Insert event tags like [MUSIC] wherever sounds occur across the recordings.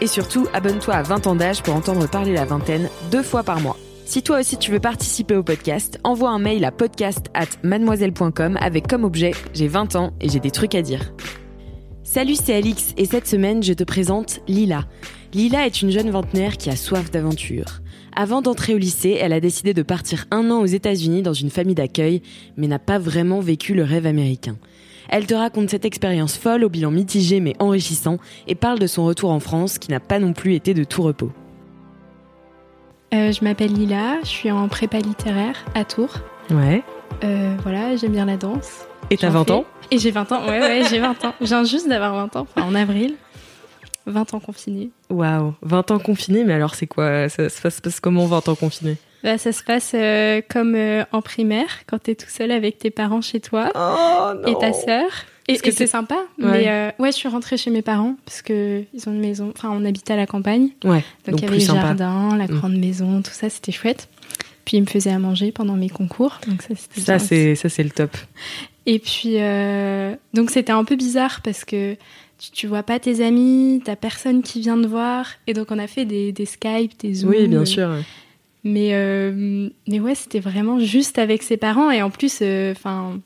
Et surtout, abonne-toi à 20 ans d'âge pour entendre parler la vingtaine deux fois par mois. Si toi aussi tu veux participer au podcast, envoie un mail à podcast at mademoiselle.com avec comme objet J'ai 20 ans et j'ai des trucs à dire. Salut, c'est Alix et cette semaine je te présente Lila. Lila est une jeune vingtenaire qui a soif d'aventure. Avant d'entrer au lycée, elle a décidé de partir un an aux États-Unis dans une famille d'accueil, mais n'a pas vraiment vécu le rêve américain. Elle te raconte cette expérience folle au bilan mitigé mais enrichissant et parle de son retour en France qui n'a pas non plus été de tout repos. Euh, je m'appelle Lila, je suis en prépa littéraire à Tours. Ouais. Euh, voilà, j'aime bien la danse. Et t'as J'en 20 fais. ans? Et j'ai 20 ans, ouais, ouais, j'ai 20 ans. Je viens juste d'avoir 20 ans, enfin en avril. 20 ans confinés. Waouh, 20 ans confiné, mais alors c'est quoi? Ça, ça se passe comment 20 ans confiné Bah, ça se passe euh, comme euh, en primaire, quand t'es tout seul avec tes parents chez toi Oh et ta sœur. Et, Est-ce que et c'est sympa. Ouais. Mais euh, ouais, je suis rentrée chez mes parents parce que ils ont une maison. Enfin, on habitait à la campagne. Ouais, Donc, donc, il y avait le jardin, la Mm. grande maison, tout ça, c'était chouette. Puis ils me faisaient à manger pendant mes concours. Donc ça, c'était Ça bien c'est ça c'est le top. Et puis, euh, donc c'était un peu bizarre parce que tu, tu vois pas tes amis, t'as personne qui vient te voir. Et donc on a fait des, des Skype, des Zoom. Oui, bien euh, sûr. Mais, euh, mais ouais, c'était vraiment juste avec ses parents. Et en plus, enfin,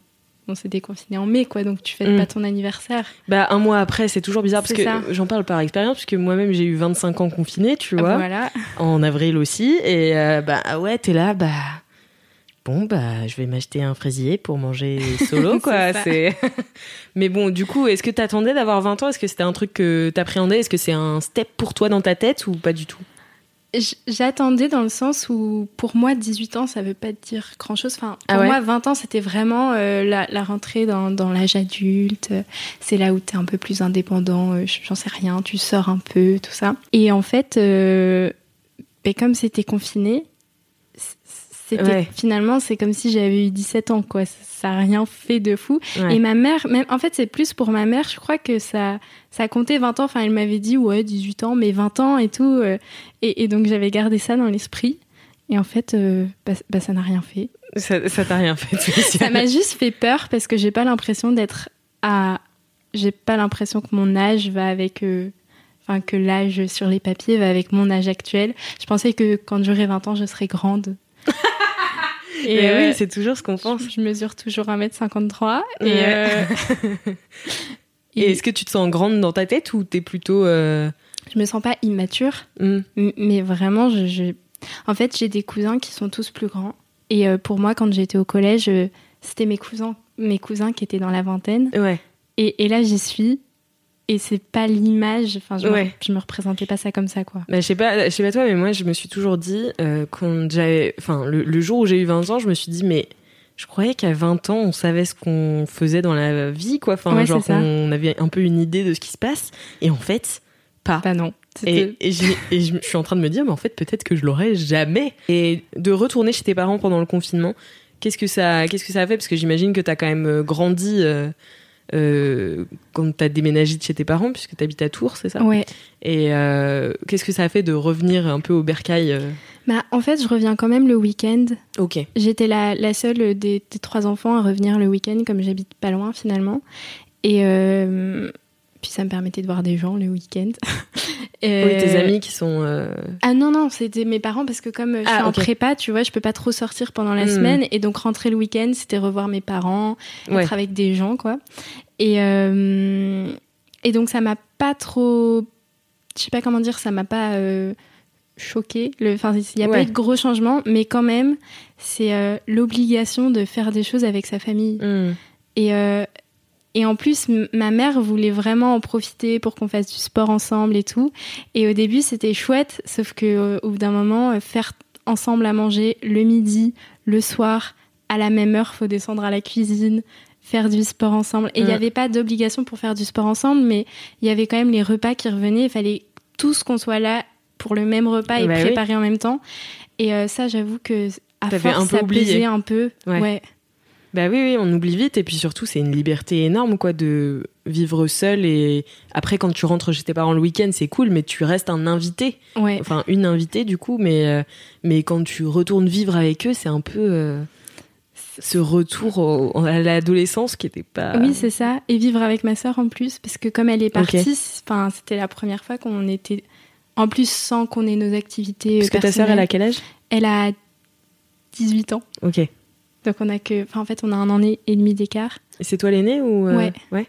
on s'est déconfiné en mai, quoi. Donc tu fêtes Mm. pas ton anniversaire. Bah un mois après, c'est toujours bizarre parce que j'en parle par expérience puisque moi-même j'ai eu 25 ans confiné, tu vois, Voilà. en avril aussi et euh, bah ouais, t'es là bah bon bah je vais m'acheter un fraisier pour manger [LAUGHS] solo quoi, C'est [LAUGHS] Mais bon, du coup, est-ce que t'attendais d'avoir 20 ans? Est-ce que c'était un truc que t'appréhendais? Est-ce que c'est un step pour toi dans ta tête ou pas du tout? J'attendais dans le sens où, pour moi, 18 ans, ça veut pas dire grand-chose. Enfin, pour Ah ouais moi, 20 ans, c'était vraiment euh, la, la rentrée dans, dans l'âge adulte. C'est là où tu es un peu plus indépendant, euh, j'en sais rien, tu sors un peu, tout ça. Et en fait, euh, ben, comme c'était confiné, c'était Ouais. finalement, c'est comme si j'avais eu 17 ans, quoi. Ça n'a rien fait de fou. Ouais. Et ma mère, même, en fait, c'est plus pour ma mère, je crois que ça, ça comptait 20 ans. Enfin, elle m'avait dit, ouais, 18 ans, mais 20 ans et tout. euh, et, et donc, j'avais gardé ça dans l'esprit. Et en fait, euh, bah, bah, ça n'a rien fait. Ça ça t'a rien fait Ça m'a juste fait peur parce que j'ai pas l'impression d'être à. J'ai pas l'impression que mon âge va avec. euh, Enfin, que l'âge sur les papiers va avec mon âge actuel. Je pensais que quand j'aurais 20 ans, je serais grande. Et Mais euh, oui, c'est toujours ce qu'on pense. je, je mesure toujours 1m53. Et, Ouais. euh, [LAUGHS] Et est-ce que tu te sens grande dans ta tête ou t'es plutôt euh, je me sens pas immature. hmm, Mais vraiment, je, je- en fait, j'ai des cousins qui sont tous plus grands. Et pour moi, quand j'étais au collège, c'était mes cousins, mes cousins qui étaient dans la vingtaine. Ouais. Et, et là, j'y suis. Et c'est pas l'image. Enfin, je, Ouais. me, je me représentais pas ça comme ça, quoi. Bah, je sais pas, je sais pas toi, mais moi, je me suis toujours dit, euh, quand j'avais, enfin, le, le jour où j'ai eu 20 ans, je me suis dit, mais je croyais qu'à 20 ans, on savait ce qu'on faisait dans la vie, quoi. Enfin, Ouais, genre, on avait un peu une idée de ce qui se passe. Et en fait, pas. Bah non. Et, et j'ai- et je, je suis en train de me dire, mais en fait, peut-être que je l'aurais jamais. Et de retourner chez tes parents pendant le confinement, qu'est-ce que ça, qu'est-ce que ça a fait? Parce que j'imagine que t'as quand même euh, grandi euh, euh, quand t'as déménagé de chez tes parents, puisque t'habites à Tours, c'est ça Ouais. Et euh, qu'est-ce que ça a fait de revenir un peu au bercail euh Bah, en fait, je reviens quand même le week-end. Ok. J'étais la, la seule des, des trois enfants à revenir le week-end, comme j'habite pas loin finalement. Et Puis ça me permettait de voir des gens le week-end. [LAUGHS] Oui, tes amis qui sont. euh, Ah non, non, c'était mes parents parce que comme euh, je Ah, suis en prépa, tu vois, je peux pas trop sortir pendant la Hmm. semaine. Et donc rentrer le week-end, c'était revoir mes parents, Ouais. être avec des gens, quoi. Et, euh, et donc ça m'a pas trop. Je sais pas comment dire, ça m'a pas euh, choqué. Le- Enfin, il y a Ouais. pas eu de gros changements, mais quand même, c'est euh, l'obligation de faire des choses avec sa famille. hmm. Et, euh, et en plus, ma mère voulait vraiment en profiter pour qu'on fasse du sport ensemble et tout. Et au début, c'était chouette, sauf que euh, au bout d'un moment, euh, faire ensemble à manger le midi, le soir, à la même heure, faut descendre à la cuisine, faire du sport ensemble. Et il n'y avait pas d'obligation pour faire du sport ensemble, mais il y avait quand même les repas qui revenaient. Il fallait tous qu'on soit là pour le même repas et Bah oui. préparer en même temps. Et euh, ça, j'avoue que à force, un peu ça oublié. un peu. Ouais. ouais. Bah oui, oui, on oublie vite. Et puis surtout, c'est une liberté énorme, quoi, de vivre seul. Et après, quand tu rentres chez tes parents le week-end, c'est cool, mais tu restes un invité. ouais. Enfin, une invitée, du coup. Mais, euh, mais quand tu retournes vivre avec eux, c'est un peu euh, ce retour au- à l'adolescence qui était pas. Oui, c'est ça. Et vivre avec ma sœur en plus, parce que comme elle est partie, c'était la première fois qu'on était. En plus, sans qu'on ait nos activités. Parce que ta sœur, elle a quel âge? Elle a 18 ans. Ok. Et Donc, on a que. Enfin, en fait, on a un an et demi d'écart. c'est toi l'aîné ou. euh, Ouais. Ouais.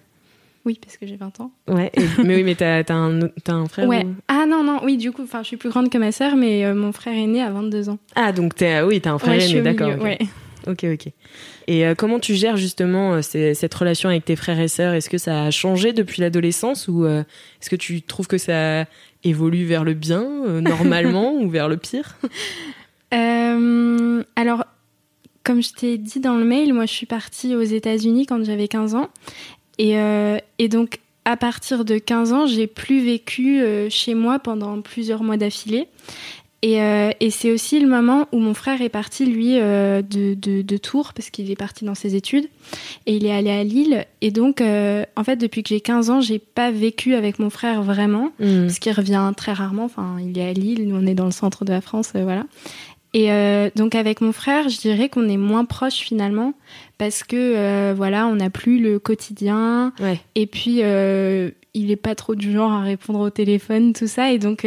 Oui, parce que j'ai 20 ans. Ouais. Et- mais oui, mais t'as t'as un, t'as un frère ouais. ou- Ah non, non, oui, du coup, enfin, je suis plus grande que ma sœur, mais euh, mon frère est né à 22 ans. Ah, donc t'es, ah oui, t'as un frère ouais, aîné, d'accord. milieu, ok. Ok, ok. Et euh, comment tu gères justement euh, ces- cette relation avec tes frères et sœurs? Est-ce que ça a changé depuis l'adolescence ou est-ce que tu trouves que ça évolue vers le bien, normalement, [LAUGHS] ou vers le pire? Alors, comme je t'ai dit dans le mail, moi je suis partie aux États-Unis quand j'avais 15 ans. Et, euh, et donc, à partir de 15 ans, j'ai plus vécu euh, chez moi pendant plusieurs mois d'affilée. Et, euh, et c'est aussi le moment où mon frère est parti, lui, euh, de, de, de Tours, parce qu'il est parti dans ses études. Et il est allé à Lille. Et donc, euh, en fait, depuis que j'ai 15 ans, j'ai pas vécu avec mon frère vraiment Hmm. parce qu'il revient très rarement. Enfin, il est à Lille, nous on est dans le centre de la France, voilà. Et euh, donc avec mon frère, je dirais qu'on est moins proches finalement parce que euh, voilà, on n'a plus le quotidien Ouais. et puis euh, il est pas trop du genre à répondre au téléphone, tout ça, et donc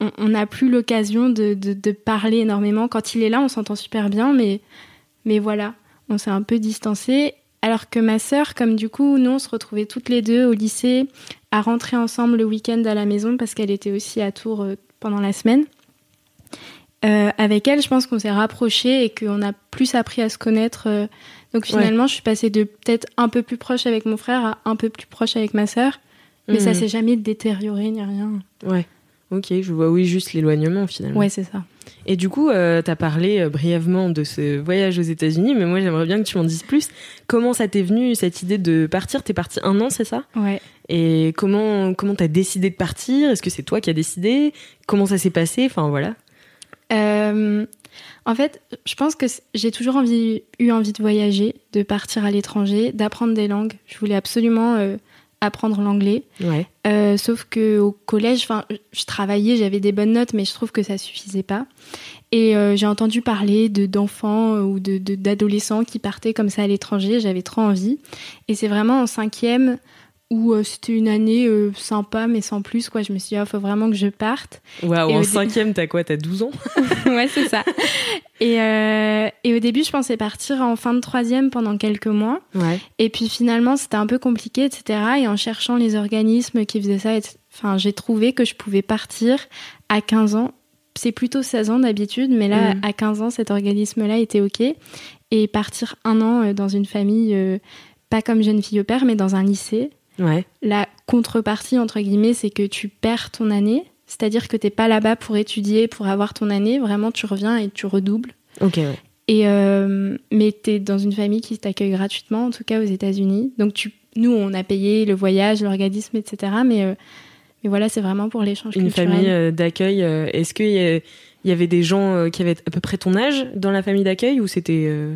on n'a plus l'occasion de, de, de parler énormément. Quand il est là, on s'entend super bien, mais mais voilà, on s'est un peu distancé. Alors que ma sœur, comme du coup, nous on se retrouvait toutes les deux au lycée à rentrer ensemble le week-end à la maison parce qu'elle était aussi à Tours pendant la semaine. Euh, avec elle, je pense qu'on s'est rapprochés et qu'on a plus appris à se connaître. euh. donc finalement, je suis passée de peut-être un peu plus proche avec mon frère à un peu plus proche avec ma sœur. Mais ça Mhm. s'est jamais détérioré ni rien. Ouais. Ok, je vois, oui, juste l'éloignement finalement. Ouais, c'est ça. Et du coup, euh, t'as parlé euh, brièvement de ce voyage aux États-Unis, mais moi j'aimerais bien que tu m'en dises plus. Comment ça t'est venu cette idée de partir? T'es parti un an, c'est ça? Ouais. Et comment comment t'as décidé de partir? Est-ce que c'est toi qui as décidé? Comment ça s'est passé? Enfin voilà. Euh, en fait, je pense que j'ai toujours envie, eu envie de voyager, de partir à l'étranger, d'apprendre des langues. Je voulais absolument euh, apprendre l'anglais. Ouais. Euh, sauf que au collège, enfin, je travaillais, j'avais des bonnes notes, mais je trouve que ça suffisait pas. Et euh, j'ai entendu parler de d'enfants ou de- d'adolescents qui partaient comme ça à l'étranger. J'avais trop envie. Et c'est vraiment en cinquième où euh, c'était une année euh, sympa, mais sans plus. Quoi, je me suis dit, il faut vraiment que je parte. Waouh, en cinquième, t'as quoi? T'as 12 ans? [LAUGHS] Ouais, c'est ça. Et, euh, et au début, je pensais partir en fin de troisième pendant quelques mois. Ouais. Et puis finalement, c'était un peu compliqué, etc. Et en cherchant les organismes qui faisaient ça, enfin, j'ai trouvé que je pouvais partir à 15 ans. C'est plutôt 16 ans d'habitude, mais là, Mhm. à 15 ans, cet organisme-là était OK. Et partir un an euh, dans une famille, pas comme jeune fille au père, mais dans un lycée. Ouais. La contrepartie, entre guillemets, c'est que tu perds ton année. C'est-à-dire que t'es pas là-bas pour étudier, pour avoir ton année. Vraiment, tu reviens et tu redoubles. Ok, ouais. Et euh, mais t'es dans une famille qui t'accueille gratuitement, en tout cas aux États-Unis. Donc tu, nous, on a payé le voyage, l'organisme, etc. Mais euh, mais voilà, c'est vraiment pour l'échange Une culturel. famille euh, d'accueil. Est-ce qu'il y, y avait des gens qui avaient à peu près ton âge dans la famille d'accueil ou c'était. euh,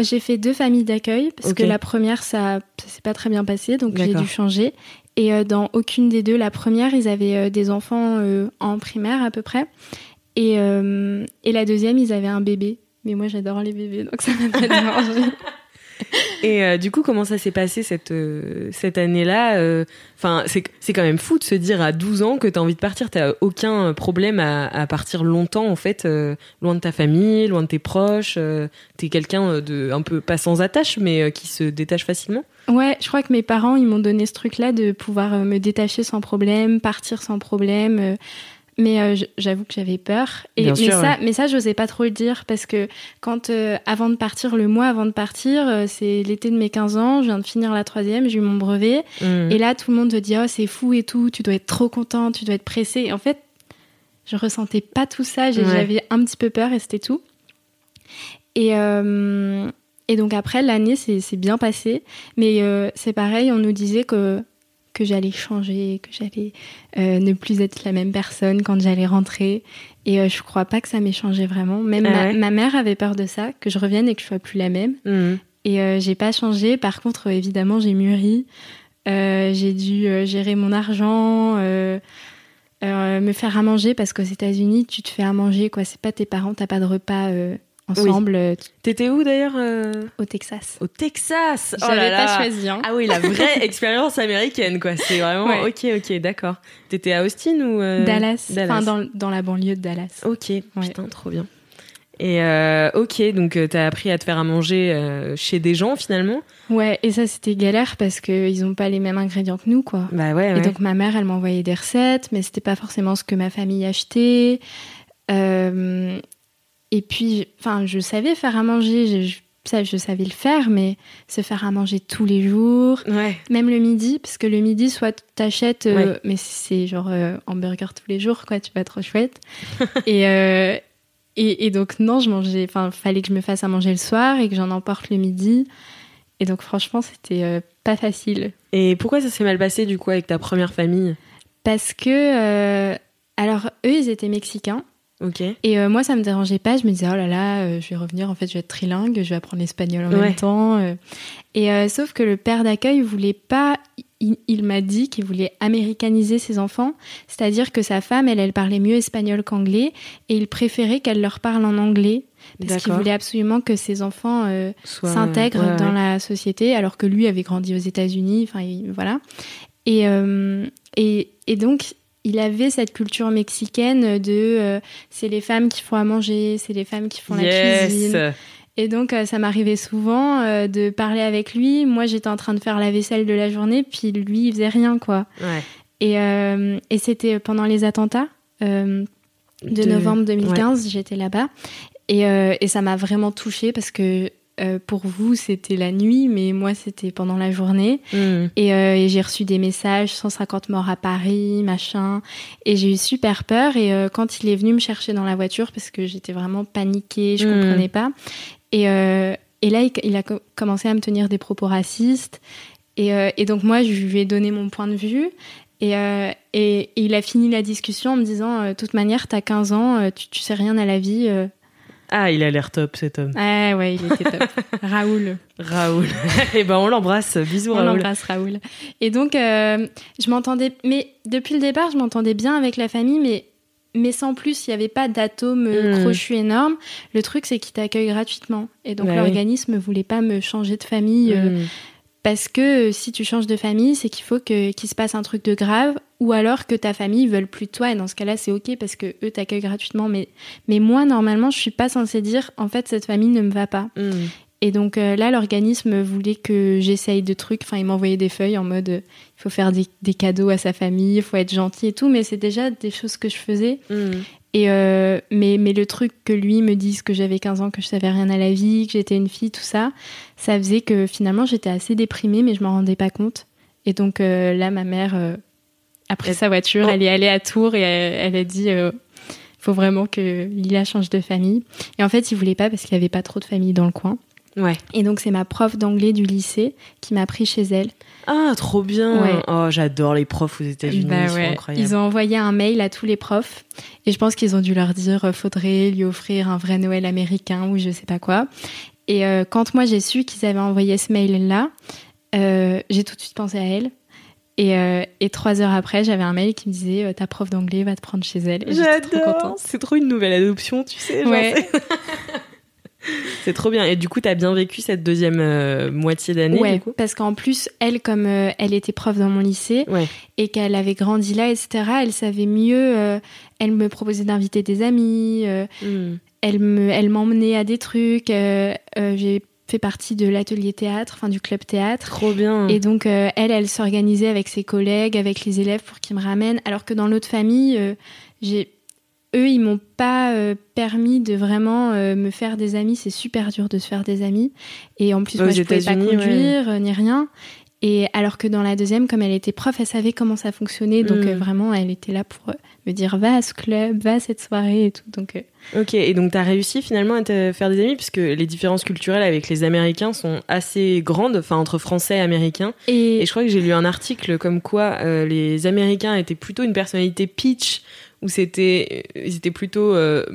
J'ai fait deux familles d'accueil parce que la première, ça, ça s'est pas très bien passé, donc j'ai dû changer. Et euh, dans aucune des deux, la première, ils avaient euh, des enfants euh, en primaire à peu près, et euh, et la deuxième, ils avaient un bébé. Mais moi, j'adore les bébés, donc ça m'a pas [LAUGHS] dérangé. [LAUGHS] Et euh, du coup, comment ça s'est passé cette, euh, cette année-là euh, Enfin, c'est quand même fou de se dire à 12 ans que t'as envie de partir. T'as aucun problème à, partir longtemps, en fait, loin de ta famille, loin de tes proches. T'es quelqu'un de un peu pas sans attache, mais qui se détache facilement. Ouais, je crois que mes parents, ils m'ont donné ce truc-là de pouvoir me détacher sans problème, partir sans problème. Mais euh, j'avoue que j'avais peur. Et, Bien mais, sûr, ça, mais ça, j'osais pas trop le dire parce que quand, euh, avant de partir, le mois avant de partir, euh, c'est l'été de mes 15 ans, je viens de finir la troisième, j'ai eu mon brevet. Mm. Et là, tout le monde te dit, oh, c'est fou et tout, tu dois être trop content, tu dois être pressé. Et en fait, je ressentais pas tout ça, Ouais. j'avais un petit peu peur et c'était tout. Et, et donc après, l'année s'est bien passée. Mais c'est pareil, on nous disait que, que j'allais changer, que j'allais euh, ne plus être la même personne quand j'allais rentrer. Et euh, je crois pas que ça m'ait changé vraiment. Même Ah ma, ouais ma mère avait peur de ça, que je revienne et que je sois plus la même. Mm. Et euh, j'ai pas changé. Par contre, euh, évidemment, j'ai mûri. J'ai dû gérer mon argent, me faire à manger parce qu'aux États-Unis, tu te fais à manger quoi. C'est pas tes parents, t'as pas de repas ensemble euh, T'étais où d'ailleurs euh au Texas. Au Texas. Oh J'avais pas choisi. Hein. Ah oui, la vraie [LAUGHS] expérience américaine, quoi. C'est vraiment. Ouais. Ok, ok, d'accord. T'étais à Austin ou euh, Dallas, Dallas. enfin dans, dans la banlieue de Dallas. Ok, putain, trop bien. Et euh, ok, donc euh, t'as appris à te faire à manger euh, chez des gens finalement. Ouais, et ça c'était galère parce que ils ont pas les mêmes ingrédients que nous quoi. Bah ouais. Et donc ma mère, elle m'envoyait des recettes, mais c'était pas forcément ce que ma famille achetait. Euh, et puis, enfin, je savais faire à manger, je, ça, je savais le faire, mais se faire à manger tous les jours, ouais. même le midi, parce que le midi, soit t'achètes, euh, Ouais. mais c'est genre euh, hamburger tous les jours, quoi, tu vas trop chouette. [LAUGHS] et, euh, et, et donc non, je mangeais, enfin, fallait que je me fasse à manger le soir et que j'en emporte le midi. Et donc franchement, c'était euh, pas facile. Et pourquoi ça s'est mal passé du coup avec ta première famille? Parce que, euh, alors eux, ils étaient mexicains. Ok. Et euh, moi, ça me dérangeait pas. Je me disais, oh là là, euh, je vais revenir, en fait, je vais être trilingue, je vais apprendre l'espagnol en Ouais. même temps. euh. Et sauf que le père d'accueil voulait pas. Il, il m'a dit qu'il voulait américaniser ses enfants, c'est-à-dire que sa femme, elle, elle parlait mieux espagnol qu'anglais, et il préférait qu'elle leur parle en anglais parce qu'il voulait absolument que ses enfants euh, s'intègrent ouais, dans la société, alors que lui avait grandi aux États-Unis. Enfin, il- voilà. Et, euh, et, et donc, il avait cette culture mexicaine de euh, c'est les femmes qui font à manger, c'est les femmes qui font la cuisine. Et donc, euh, ça m'arrivait souvent euh, de parler avec lui. Moi, j'étais en train de faire la vaisselle de la journée, puis lui, il faisait rien, quoi. Ouais. Et, et c'était pendant les attentats de, De- novembre 2015, j'étais là-bas. Et, et ça m'a vraiment touchée parce que euh, pour vous, c'était la nuit, mais moi, c'était pendant la journée. Mm. Et, euh, et j'ai reçu des messages, 150 morts à Paris, machin. Et j'ai eu super peur. Et euh, quand il est venu me chercher dans la voiture, parce que j'étais vraiment paniquée, je Mm. comprenais pas. Et, et là, il, il a co- commencé à me tenir des propos racistes. Et, et donc moi, je lui ai donné mon point de vue. Et, il a fini la discussion en me disant, de toute manière, t'as 15 ans, tu, tu sais rien à la vie. Ah, il a l'air top cet homme. Ah ouais, il était top. [LAUGHS] Raoul. Raoul. [LAUGHS] Et ben on l'embrasse. Bisous On Raoul. l'embrasse, Raoul. Et donc, euh, je m'entendais. Mais depuis le départ, je m'entendais bien avec la famille, mais, mais sans plus. Il n'y avait pas d'atome euh, Mm. crochu énorme. Le truc, c'est qu'ils t'accueillent gratuitement. Et donc, Bah l'organisme ne voulait pas me changer de famille. euh, Mm. parce que euh, si tu changes de famille, c'est qu'il faut que- qu'il se passe un truc de grave, ou alors que ta famille veut plus de toi. Et dans ce cas-là, c'est ok parce que eux t'accueillent gratuitement. Mais, mais moi, normalement, je suis pas censée dire en fait cette famille ne me va pas. Mm. Et donc euh, là, l'organisme voulait que j'essaye de trucs. Enfin, il m'envoyait des feuilles en mode euh, il faut faire des, des cadeaux à sa famille, il faut être gentil et tout. Mais c'est déjà des choses que je faisais. Mm. Et euh, mais, mais le truc que lui me dise que j'avais 15 ans, que je savais rien à la vie, que j'étais une fille, tout ça, ça faisait que finalement j'étais assez déprimée, mais je m'en rendais pas compte. Et donc euh, là, ma mère euh, a pris sa voiture, Oh. elle est allée à Tours et elle, elle a dit il faut vraiment que Lila change de famille. Et en fait, il voulait pas parce qu'il y avait pas trop de famille dans le coin. Ouais. Et donc c'est ma prof d'anglais du lycée qui m'a pris chez elle. Ah, trop bien. Ouais. Oh, j'adore les profs aux États-Unis. Bah ils sont incroyables. Ils ont envoyé un mail à tous les profs et je pense qu'ils ont dû leur dire euh, faudrait lui offrir un vrai Noël américain ou je sais pas quoi. Et euh, quand moi j'ai su qu'ils avaient envoyé ce mail là, j'ai tout de suite pensé à elle. Et, euh, et trois heures après, j'avais un mail qui me disait euh, ta prof d'anglais va te prendre chez elle. J'étais trop J'adore. contente. C'est trop une nouvelle adoption, tu sais. Ouais. [LAUGHS] c'est- trop bien. Et du coup, t'as bien vécu cette deuxième euh, moitié d'année Ouais, du coup? parce qu'en plus, elle, comme euh, elle était prof dans mon lycée Ouais. et qu'elle avait grandi là, etc., elle savait mieux. euh, elle me proposait d'inviter des amis. Hmm. elle me, elle m'emmenait à des trucs. J'ai fait partie de l'atelier théâtre, enfin du club théâtre. Trop bien. Et donc, euh, elle, elle s'organisait avec ses collègues, avec les élèves pour qu'ils me ramènent. Alors que dans l'autre famille, euh, j'ai, eux, ils m'ont pas euh, permis de vraiment euh, me faire des amis. C'est super dur de se faire des amis. Et en plus, Aux moi, je pouvais pas ouais. conduire euh, ni rien. Et alors que dans la deuxième, comme elle était prof, elle savait comment ça fonctionnait. Donc Mm. euh, vraiment, elle était là pour euh, me dire va à ce club, va à cette soirée et tout. Donc euh, Ok, et donc t'as réussi finalement à te faire des amis puisque les différences culturelles avec les Américains sont assez grandes, enfin entre Français et Américains. et, Et je crois que j'ai lu un article comme quoi euh, les Américains étaient plutôt une personnalité pitch, où c'était, ils étaient plutôt euh,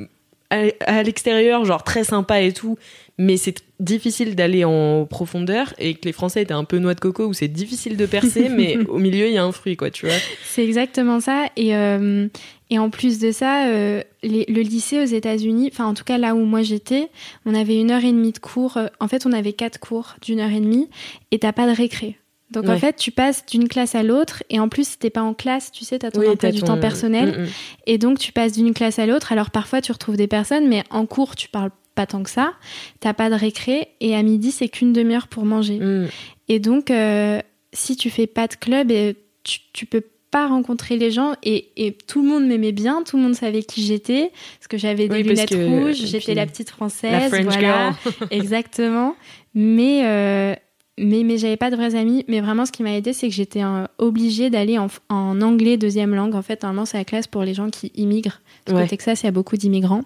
à, l'extérieur, genre très sympa et tout, mais c'est difficile d'aller en profondeur, et que les Français étaient un peu noix de coco, où c'est difficile de percer, [LAUGHS] mais au milieu il y a un fruit, quoi, tu vois. C'est exactement ça. Et, euh, et en plus de ça, euh, les- le lycée aux États-Unis, enfin en tout cas là où moi j'étais, on avait une heure et demie de cours. Euh, En fait, on avait quatre cours d'une heure et demie et t'as pas de récré. Donc en fait, tu passes d'une classe à l'autre et en plus, si t'es pas en classe, tu sais, t'as ton emploi t'as du ton- temps personnel Mm, mm. et donc tu passes d'une classe à l'autre. Alors parfois, tu retrouves des personnes, mais en cours, tu parles pas tant que ça. T'as pas de récré et à midi, c'est qu'une demi-heure pour manger. Mm. Et donc, euh, si tu fais pas de club, euh, tu, tu peux pas rencontrer les gens. Et, et tout le monde m'aimait bien, tout le monde savait qui j'étais, parce que j'avais des Oui, lunettes rouges, et j'étais la petite française, La voilà, [LAUGHS] exactement. Mais euh, mais mais j'avais pas de vrais amis. Mais vraiment, ce qui m'a aidé, c'est que j'étais euh, obligée d'aller en, en anglais deuxième langue. En fait, normalement, c'est la classe pour les gens qui immigrent. Parce Ouais. qu'au Texas, il y a beaucoup d'immigrants.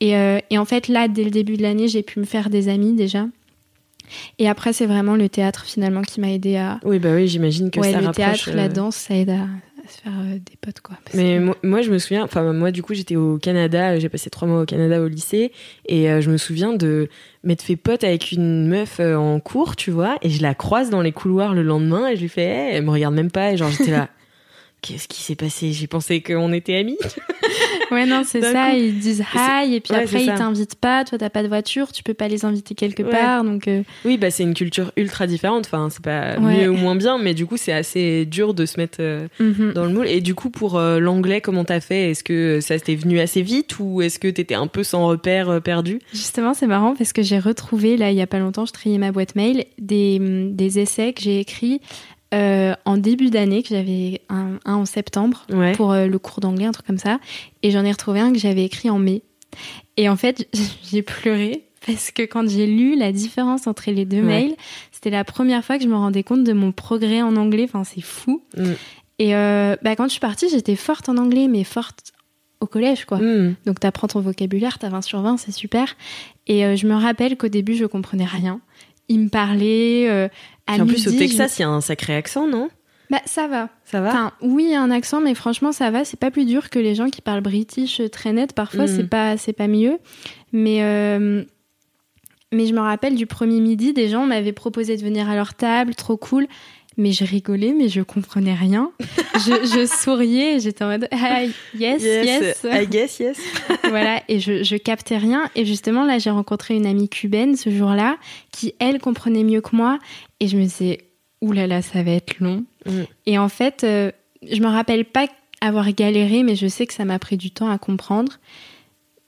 Et, euh, et en fait, là, dès le début de l'année, j'ai pu me faire des amis déjà. Et après, c'est vraiment le théâtre finalement qui m'a aidé à. Oui, bah oui, j'imagine que ouais, ça le rapproche. théâtre, la euh, danse, ça aide à, à se faire euh, des potes, quoi. Parce Mais que- moi, moi, je me souviens, enfin, moi, du coup, j'étais au Canada, euh, j'ai passé trois mois au Canada au lycée, et euh, je me souviens de m'être fait pote avec une meuf en cours, tu vois, et je la croise dans les couloirs le lendemain, et je lui fais, Hey, elle me regarde même pas, et genre, j'étais là. [LAUGHS] Qu'est-ce qui s'est passé? J'ai pensé qu'on était amis. [LAUGHS] Ouais, non, c'est ça. coup. Ils disent hi, et puis ouais, après, ils t'invitent pas. Toi, t'as pas de voiture, tu peux pas les inviter quelque Ouais. part. Donc, euh, Oui, bah c'est une culture ultra différente. Enfin, c'est pas Ouais. mieux ou moins bien, mais du coup, c'est assez dur de se mettre euh, mhm. dans le moule. Et du coup, pour euh, l'anglais, comment t'as fait? Est-ce que ça t'est venu assez vite ou est-ce que t'étais un peu sans repère perdu? Justement, c'est marrant parce que j'ai retrouvé, là, il y a pas longtemps, je triais ma boîte mail, des, hum, des essais que j'ai écrits euh, en début d'année, que j'avais un, un en septembre Ouais. pour euh, le cours d'anglais, un truc comme ça. Et j'en ai retrouvé un que j'avais écrit en mai. Et en fait, [LAUGHS] j'ai pleuré parce que quand j'ai lu la différence entre les deux Ouais. mails, c'était la première fois que je me rendais compte de mon progrès en anglais. Enfin, c'est fou. Mm. Et euh, bah, quand je suis partie, j'étais forte en anglais, mais forte au collège, quoi. Hmm. Donc t'apprends ton vocabulaire, t'as 20 sur 20, c'est super. Et euh, je me rappelle qu'au début, je comprenais rien. Il me parlait euh, à en plus, au midi, Texas, il y a un sacré accent, non? Bah ça va. Ça va? Enfin, oui, il y a un accent, mais franchement, ça va. C'est pas plus dur que les gens qui parlent british très net. Parfois, Mm. c'est pas, c'est pas mieux. Mais, euh, mais je me rappelle du premier midi, des gens m'avaient proposé de venir à leur table, trop cool. Mais je rigolais, mais je comprenais rien. [LAUGHS] je, je souriais, j'étais en mode ah, yes, yes. I guess, yes. [LAUGHS] voilà, et je, je captais rien. Et justement, là, j'ai rencontré une amie cubaine ce jour-là, qui, elle, comprenait mieux que moi. Et je me disais, oulala, là là, ça va être long. Mm. Et en fait, euh, je me rappelle pas avoir galéré, mais je sais que ça m'a pris du temps à comprendre.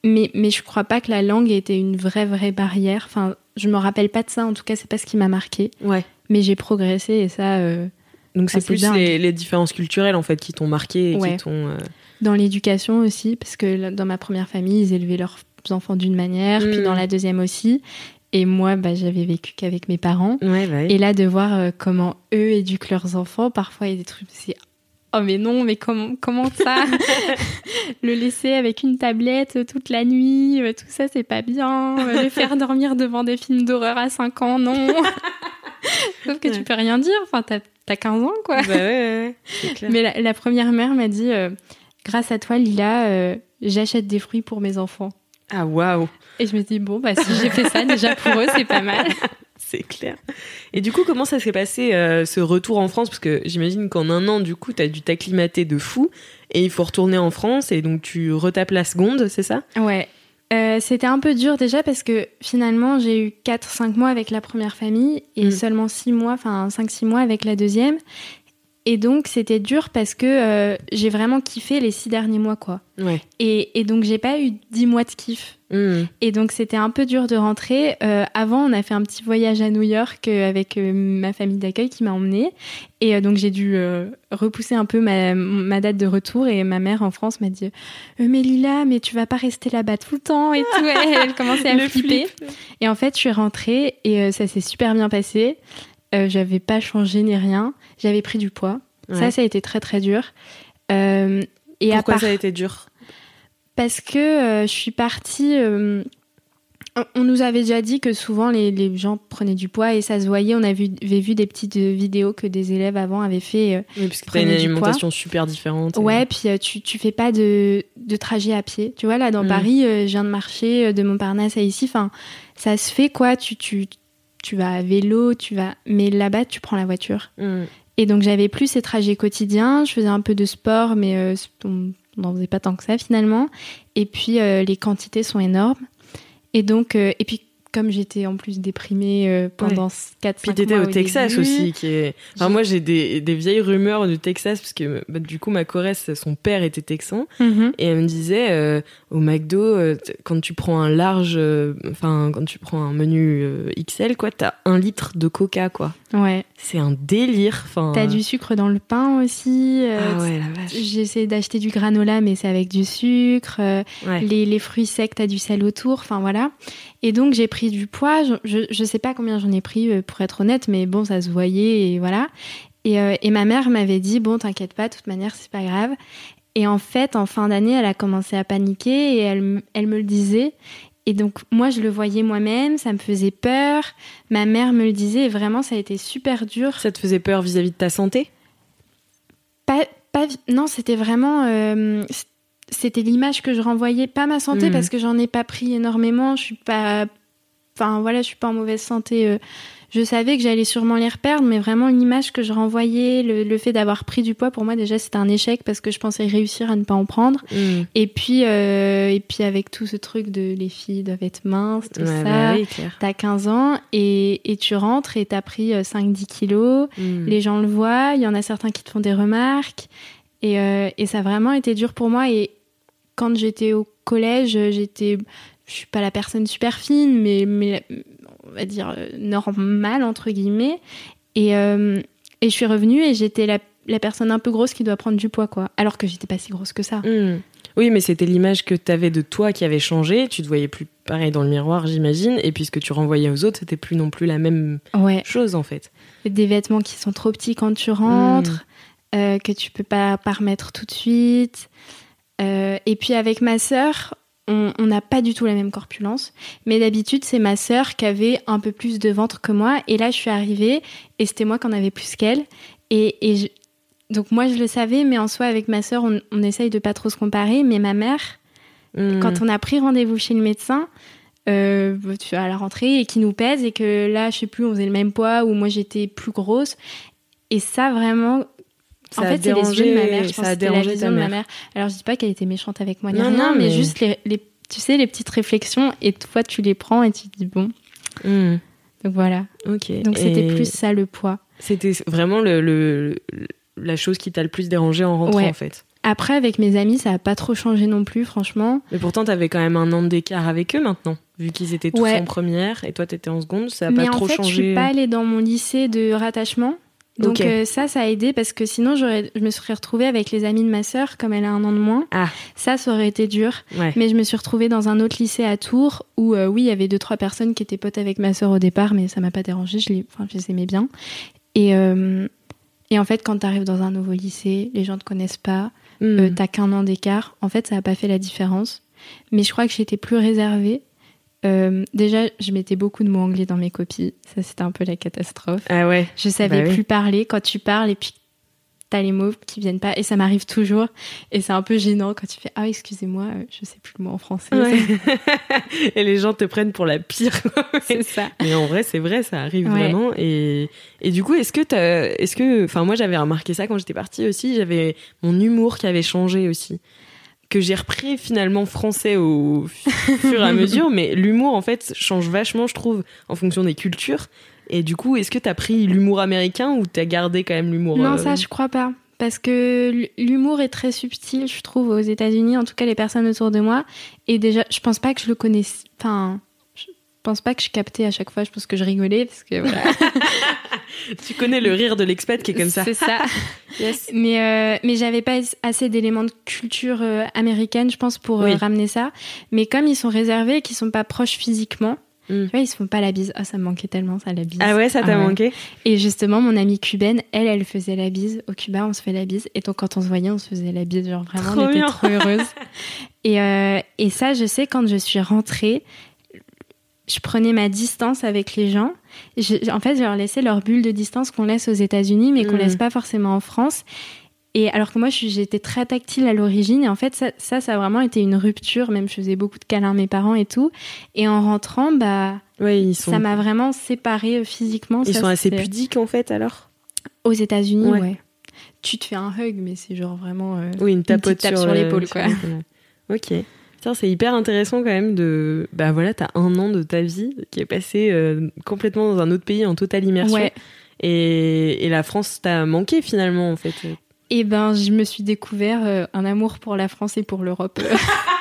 Mais, mais je crois pas que la langue ait été une vraie, vraie barrière. Enfin, je me rappelle pas de ça, en tout cas, c'est pas ce qui m'a marqué. Ouais. Mais j'ai progressé et ça, euh, Donc c'est plus les, les différences culturelles en fait qui t'ont marqué et Ouais. qui t'ont. euh, Dans l'éducation aussi, parce que dans ma première famille, ils élevaient leurs enfants d'une manière, puis Mm. dans la deuxième aussi. Et moi, bah, j'avais vécu qu'avec mes parents. Ouais, bah oui. Et là, de voir euh, comment eux éduquent leurs enfants, parfois il y a des trucs, c'est oh mais non, mais comment, comment ça [LAUGHS] Le laisser avec une tablette euh, toute la nuit, euh, tout ça, c'est pas bien. Le [LAUGHS] faire dormir devant des films d'horreur à 5 ans, non. [LAUGHS] Sauf que Ouais. tu peux rien dire, enfin, t'as t'as 15 ans, quoi. Bah ouais, clair. Mais la, la première mère m'a dit euh, Grâce à toi, Lila, euh, j'achète des fruits pour mes enfants. Ah waouh, Et je me dis Bon, bah, si j'ai fait ça, déjà pour eux, c'est pas mal. [LAUGHS] c'est clair. Et du coup, comment ça s'est passé euh, ce retour en France? Parce que j'imagine qu'en un an, du coup, t'as dû t'acclimater de fou et il faut retourner en France et donc tu retapes la seconde, c'est ça? Ouais. Euh, c'était un peu dur déjà parce que finalement j'ai eu 4-5 mois avec la première famille et Mm. seulement 6 mois, enfin 5-6 mois avec la deuxième. Et donc c'était dur parce que euh, j'ai vraiment kiffé les 6 derniers mois quoi. Ouais. Et, et donc j'ai pas eu 10 mois de kiff. Mm. Et donc c'était un peu dur de rentrer. Euh, avant on a fait un petit voyage à New York euh, avec euh, ma famille d'accueil qui m'a emmenée. Et donc j'ai dû repousser un peu ma, ma date de retour et ma mère en France m'a dit mais Lila mais tu vas pas rester là-bas tout le temps et tout. Elle, elle commençait à [LAUGHS] flipper. Et en fait je suis rentrée et ça s'est super bien passé. Euh, J'avais pas changé ni rien. J'avais pris du poids. Ça Ouais. ça a été très très dur. Euh, et à Pourquoi part ça a été dur? Parce que euh, je suis partie. on- nous avait déjà dit que souvent les, les gens prenaient du poids et ça se voyait. On avait vu, avait vu des petites vidéos que des élèves avant avaient fait. Oui, parce que t'as une alimentation super différente. et- Ouais, puis tu, tu fais pas de, de trajet à pied. Tu vois, là, dans Mm. Paris, je viens de marcher de Montparnasse à ici. Enfin, ça se fait, quoi. Tu, tu, tu vas à vélo, tu vas. Mais là-bas, tu prends la voiture. Mm. Et donc j'avais plus ces trajets quotidiens, je faisais un peu de sport, mais euh, on n'en faisait pas tant que ça finalement. Et puis euh, les quantités sont énormes. Et donc, euh, et puis comme j'étais en plus déprimée euh, pendant 4 Puis t'étais au Texas début, aussi, qui est. Enfin, moi, j'ai des, des vieilles rumeurs du Texas, parce que bah, du coup, ma choresse, son père était texan, Mhm. et elle me disait euh, au McDo, euh, quand tu prends un large, euh, enfin, quand tu prends un menu XL, quoi, t'as un litre de Coca, quoi. Ouais. C'est un délire. Enfin. T'as du sucre dans le pain aussi. euh, Ah ouais, la vache. J'ai essayé d'acheter du granola, mais c'est avec du sucre. euh, Ouais. les, les fruits secs, t'as du sel autour. Enfin voilà. Et donc j'ai pris du poids. Je, je, je sais pas combien j'en ai pris euh, pour être honnête, mais bon, ça se voyait et voilà. Et, euh, et ma mère m'avait dit bon, t'inquiète pas, de toute manière, c'est pas grave. Et en fait, en fin d'année, elle a commencé à paniquer et elle, elle me le disait. Et donc moi, je le voyais moi-même, ça me faisait peur. Ma mère me le disait et vraiment, ça a été super dur. Ça te faisait peur vis-à-vis de ta santé? Pas, pas, non, c'était vraiment. euh, c'était l'image que je renvoyais, pas ma santé, Mhm. parce que j'en ai pas pris énormément. Je suis pas. Enfin, voilà, je suis pas en mauvaise santé. euh, je savais que j'allais sûrement les reperdre, mais vraiment l'image que je renvoyais, le, le fait d'avoir pris du poids, pour moi, déjà, c'était un échec parce que je pensais réussir à ne pas en prendre. Mm. Et puis, euh, et puis avec tout ce truc de les filles doivent être minces, tout Ouais, ça. bah oui. T'as 15 ans et, et tu rentres et t'as pris euh, 5-10 kilos. Mm. Les gens le voient, il y en a certains qui te font des remarques. Et, euh, et ça a vraiment été dur pour moi. Et quand j'étais au collège, j'étais. Je suis pas la personne super fine, mais, mais on va dire euh, normale, entre guillemets. Et, euh, et je suis revenue et j'étais la, la personne un peu grosse qui doit prendre du poids, quoi. Alors que j'étais pas si grosse que ça. Mm. Oui, mais c'était l'image que tu avais de toi qui avait changé. Tu te voyais plus pareil dans le miroir, j'imagine. Et puis ce que tu renvoyais aux autres, c'était plus non plus la même Ouais. chose, en fait. Des vêtements qui sont trop petits quand tu rentres, euh, que tu peux pas, pas remettre tout de suite. Euh, et puis avec ma sœur, on n'a pas du tout la même corpulence. Mais d'habitude, c'est ma sœur qui avait un peu plus de ventre que moi. Et là, je suis arrivée et c'était moi qui en avais plus qu'elle. Et, et je- donc moi, je le savais, mais en soi, avec ma sœur, on, on essaye de pas trop se comparer. Mais ma mère, Mm. quand on a pris rendez-vous chez le médecin, euh, tu vois, à la rentrée, et qui nous pèse, et que là, je sais plus, on faisait le même poids, ou moi j'étais plus grosse. Et ça, vraiment. Ça en a fait, c'est les yeux de ma mère. Je dérangé- pense ça a que c'était la dérangé vision de ma mère. Alors, je dis pas qu'elle était méchante avec moi, Non, non, mais... mais- juste les, les- tu sais, les petites réflexions, et toi, tu les prends et tu te dis, bon. Mm. Donc voilà. Ok. Donc c'était Et plus ça le poids. C'était vraiment le, le- la chose qui t'a le plus dérangé en rentrant, Ouais. en fait. Après, avec mes amis, ça a pas trop changé non plus, franchement. Mais pourtant, t'avais quand même un an d'écart avec eux maintenant, vu qu'ils étaient tous Ouais. en première et toi, t'étais en seconde. Ça a Mais pas en trop fait, changé. je suis pas allée dans mon lycée de rattachement. Donc euh, ça, ça a aidé parce que sinon, j'aurais, je me serais retrouvée avec les amis de ma sœur, comme elle a un an de moins. Ah. Ça, ça aurait été dur. Ouais. Mais je me suis retrouvée dans un autre lycée à Tours où, euh, oui, il y avait deux, trois personnes qui étaient potes avec ma sœur au départ, mais ça m'a pas dérangée. Je les, enfin, je les aimais bien. Et, euh, et en fait, quand tu arrives dans un nouveau lycée, les gens te connaissent pas, Mm. euh, t'as qu'un an d'écart. En fait, ça n'a pas fait la différence. Mais je crois que j'étais plus réservée. Euh, déjà, je mettais beaucoup de mots anglais dans mes copies. Ça, c'était un peu la catastrophe. Ah ouais. Je savais Bah oui. plus parler. Quand tu parles et puis t'as les mots qui viennent pas, et ça m'arrive toujours. Et c'est un peu gênant quand tu fais Ah, excusez-moi, euh, je sais plus le mot en français. Ouais. [LAUGHS] et les gens te prennent pour la pire. [LAUGHS] C'est ça. Mais en vrai, c'est vrai, ça arrive Ouais. vraiment. Et, et du coup, est-ce que t'as, est-ce que, enfin, moi, j'avais remarqué ça quand j'étais partie aussi. J'avais mon humour qui avait changé aussi. Que j'ai repris finalement français au fur et à mesure, mais l'humour en fait change vachement, je trouve, en fonction des cultures. Et du coup, est-ce que t'as pris l'humour américain ou t'as gardé quand même l'humour Non, euh, ça, je crois pas. Parce que l'humour est très subtil, je trouve, aux États-Unis, en tout cas les personnes autour de moi. Et déjà, je pense pas que je le connaisse. Enfin, pense pas que je captais à chaque fois. Je pense que je rigolais parce que voilà. [LAUGHS] tu connais le rire de l'expat qui est comme ça. C'est ça. [LAUGHS] Yes. Mais euh, mais j'avais pas assez d'éléments de culture euh, américaine, je pense, pour euh, ramener ça. Mais comme ils sont réservés qu'ils sont pas proches physiquement, Mm. tu vois, ils se font pas la bise. Ah, ça me manquait tellement ça la bise. Ah ouais, ça t'a Ah ouais. manqué? Et justement, mon amie cubaine, elle, elle faisait la bise. Au Cuba, on se fait la bise. Et donc, quand on se voyait, on se faisait la bise. Genre, vraiment, Trop on était bien. trop heureuses. [LAUGHS] et, euh, et ça, je sais, quand je suis rentrée, je prenais ma distance avec les gens. Je- en fait, je leur laissais leur bulle de distance qu'on laisse aux États-Unis, mais qu'on Mm. laisse pas forcément en France. Et alors que moi, j'étais très tactile à l'origine. Et en fait, ça, ça, ça a vraiment été une rupture. Même, je faisais beaucoup de câlins à mes parents et tout. Et en rentrant, bah, Ouais, ils sont, ça m'a vraiment séparée euh, physiquement. ils Ça, sont assez pudiques en fait alors? Aux États-Unis, Ouais. ouais. Tu te fais un hug, mais c'est genre vraiment. euh, Oui, une tapote petite tape sur, sur le- l'épaule, quoi. Ok. C'est hyper intéressant quand même de. Bah voilà, t'as un an de ta vie qui est passé euh, complètement dans un autre pays en totale immersion. Ouais. Et, et la France t'a manqué finalement en fait. Et ben, je me suis découvert euh, un amour pour la France et pour l'Europe. [LAUGHS]